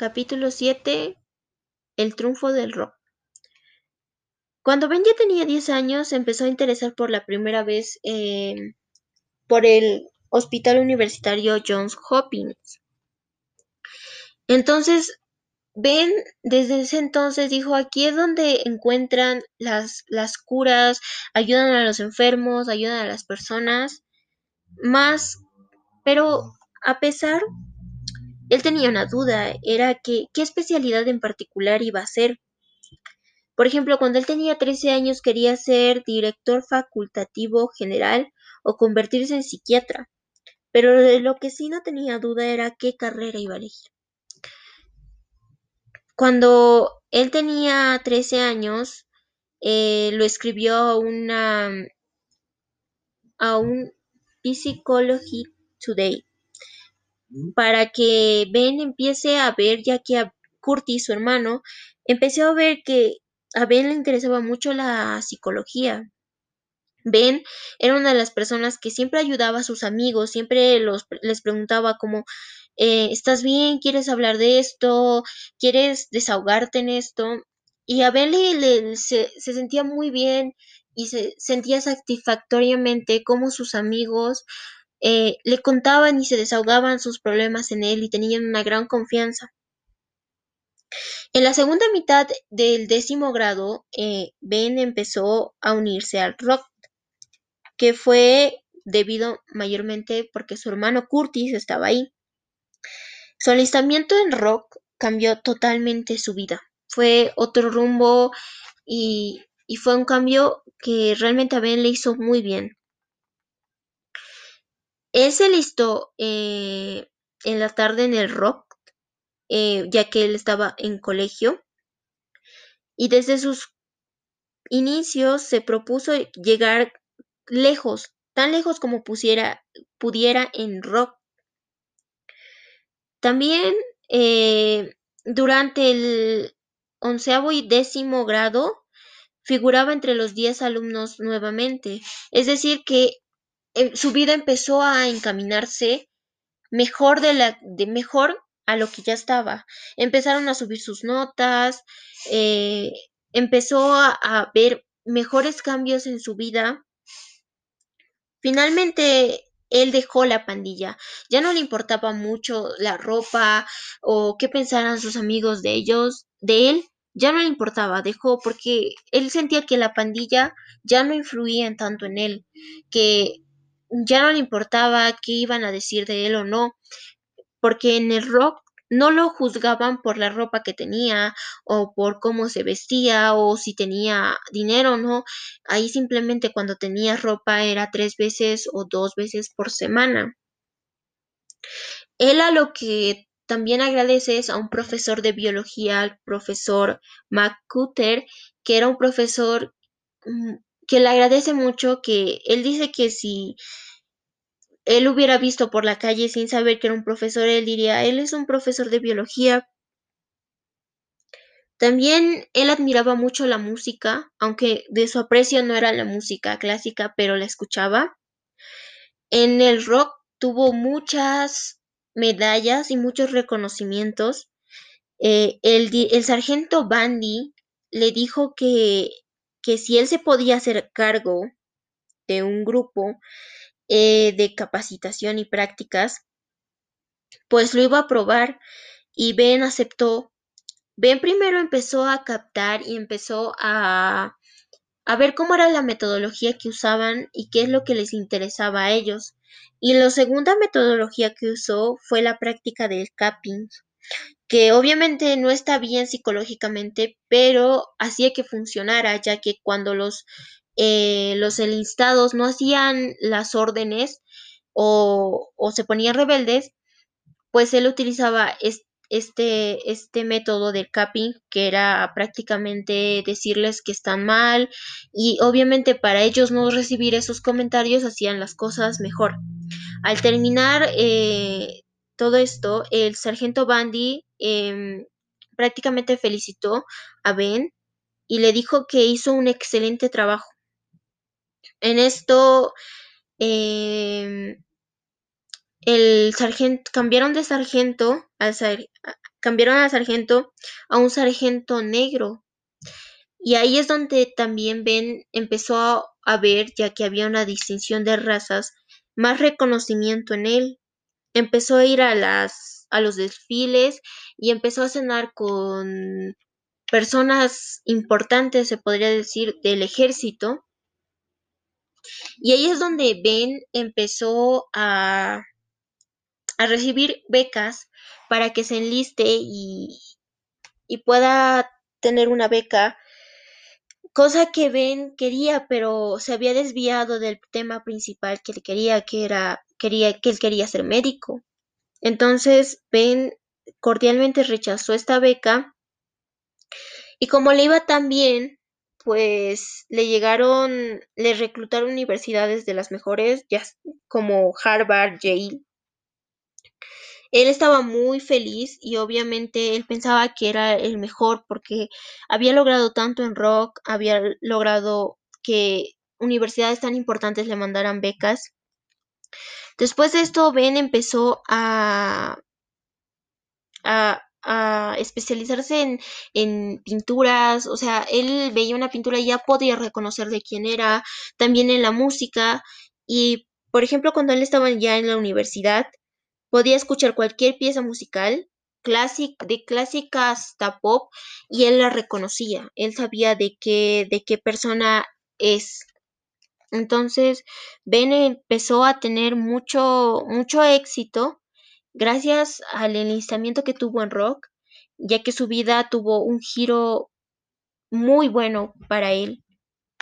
Capítulo 7 El triunfo del rock. Cuando Ben ya tenía 10 años, se empezó a interesar por la primera vez eh, por el Hospital Universitario Johns Hopkins. Entonces, Ben desde ese entonces dijo, aquí es donde encuentran las, las curas, ayudan a los enfermos, ayudan a las personas, más, pero a pesar él tenía una duda, era que qué especialidad en particular iba a hacer. Por ejemplo, cuando él tenía 13 años quería ser director facultativo general o convertirse en psiquiatra, pero de lo que sí no tenía duda era qué carrera iba a elegir. Cuando él tenía 13 años, eh, lo escribió a una a un Psychology Today para que Ben empiece a ver, ya que a Curtis, su hermano, empezó a ver que a Ben le interesaba mucho la psicología. Ben era una de las personas que siempre ayudaba a sus amigos, siempre los, les preguntaba como, eh, ¿estás bien? ¿Quieres hablar de esto? ¿Quieres desahogarte en esto? Y a Ben le, se, se sentía muy bien y se sentía satisfactoriamente como sus amigos eh, le contaban y se desahogaban sus problemas en él y tenían una gran confianza. En la segunda mitad del décimo grado, eh, Ben empezó a unirse al rock, que fue debido mayormente porque su hermano Curtis estaba ahí. Su alistamiento en rock cambió totalmente su vida. Fue otro rumbo y, y fue un cambio que realmente a Ben le hizo muy bien. Él se listó eh, en la tarde en el rock, eh, ya que él estaba en colegio, y desde sus inicios se propuso llegar lejos, tan lejos como pudiera en rock. También eh, durante el onceavo y décimo grado figuraba entre los diez alumnos nuevamente, es decir que su vida empezó a encaminarse mejor de la de mejor a lo que ya estaba. Empezaron a subir sus notas, eh, empezó a, a, ver mejores cambios en su vida. Finalmente él dejó la pandilla. Ya no le importaba mucho la ropa o qué pensaran sus amigos de ellos, de él. Ya no le importaba, dejó porque él sentía que la pandilla ya no influía tanto en él, que ya no le importaba qué iban a decir de él o no, porque en el rock no lo juzgaban por la ropa que tenía o por cómo se vestía o si tenía dinero o no. Ahí simplemente cuando tenía ropa era tres veces o dos veces por semana. Él a lo que también agradece es a un profesor de biología, al profesor McCutter, que era un profesor mm, que le agradece mucho, que él dice que si él hubiera visto por la calle sin saber que era un profesor, él diría, él es un profesor de biología. También él admiraba mucho la música, aunque de su aprecio no era la música clásica, pero la escuchaba. En el rock tuvo muchas medallas y muchos reconocimientos. Eh, el, el sargento Bandy le dijo que que si él se podía hacer cargo de un grupo eh, de capacitación y prácticas, pues lo iba a probar y Ben aceptó. Ben primero empezó a captar y empezó a, a ver cómo era la metodología que usaban y qué es lo que les interesaba a ellos. Y la segunda metodología que usó fue la práctica del capping, que obviamente no está bien psicológicamente, pero hacía que funcionara, ya que cuando los, eh, los enlistados no hacían las órdenes o, o, se ponían rebeldes, pues él utilizaba este, este método del capping, que era prácticamente decirles que están mal y obviamente para ellos no recibir esos comentarios hacían las cosas mejor. Al terminar eh, todo esto, el sargento Bandy eh, prácticamente felicitó a Ben y le dijo que hizo un excelente trabajo. En esto, eh, el sargento cambiaron de sargento al, cambiaron al sargento a un sargento negro. Y ahí es donde también Ben empezó a ver, ya que había una distinción de razas, más reconocimiento en él. Empezó a ir a las a los desfiles y empezó a cenar con personas importantes, se podría decir, del ejército. Y ahí es donde Ben empezó a, a recibir becas para que se enliste y, y pueda tener una beca, cosa que Ben quería, pero se había desviado del tema principal que él quería, que era quería que él quería ser médico. Entonces Ben cordialmente rechazó esta beca y como le iba tan bien, pues le llegaron, le reclutaron universidades de las mejores, ya como Harvard, Yale. Él estaba muy feliz y obviamente él pensaba que era el mejor porque había logrado tanto en rock, había logrado que universidades tan importantes le mandaran becas. Después de esto, Ben empezó a, especializarse en, en, pinturas, o sea, él veía una pintura y ya podía reconocer de quién era, también en la música, y por ejemplo, cuando él estaba ya en la universidad, podía escuchar cualquier pieza musical, clásic, de clásica hasta pop, y él la reconocía, él sabía de qué, de qué persona es. Entonces, Ben empezó a tener mucho, mucho éxito gracias al enlistamiento que tuvo en rock, ya que su vida tuvo un giro muy bueno para él.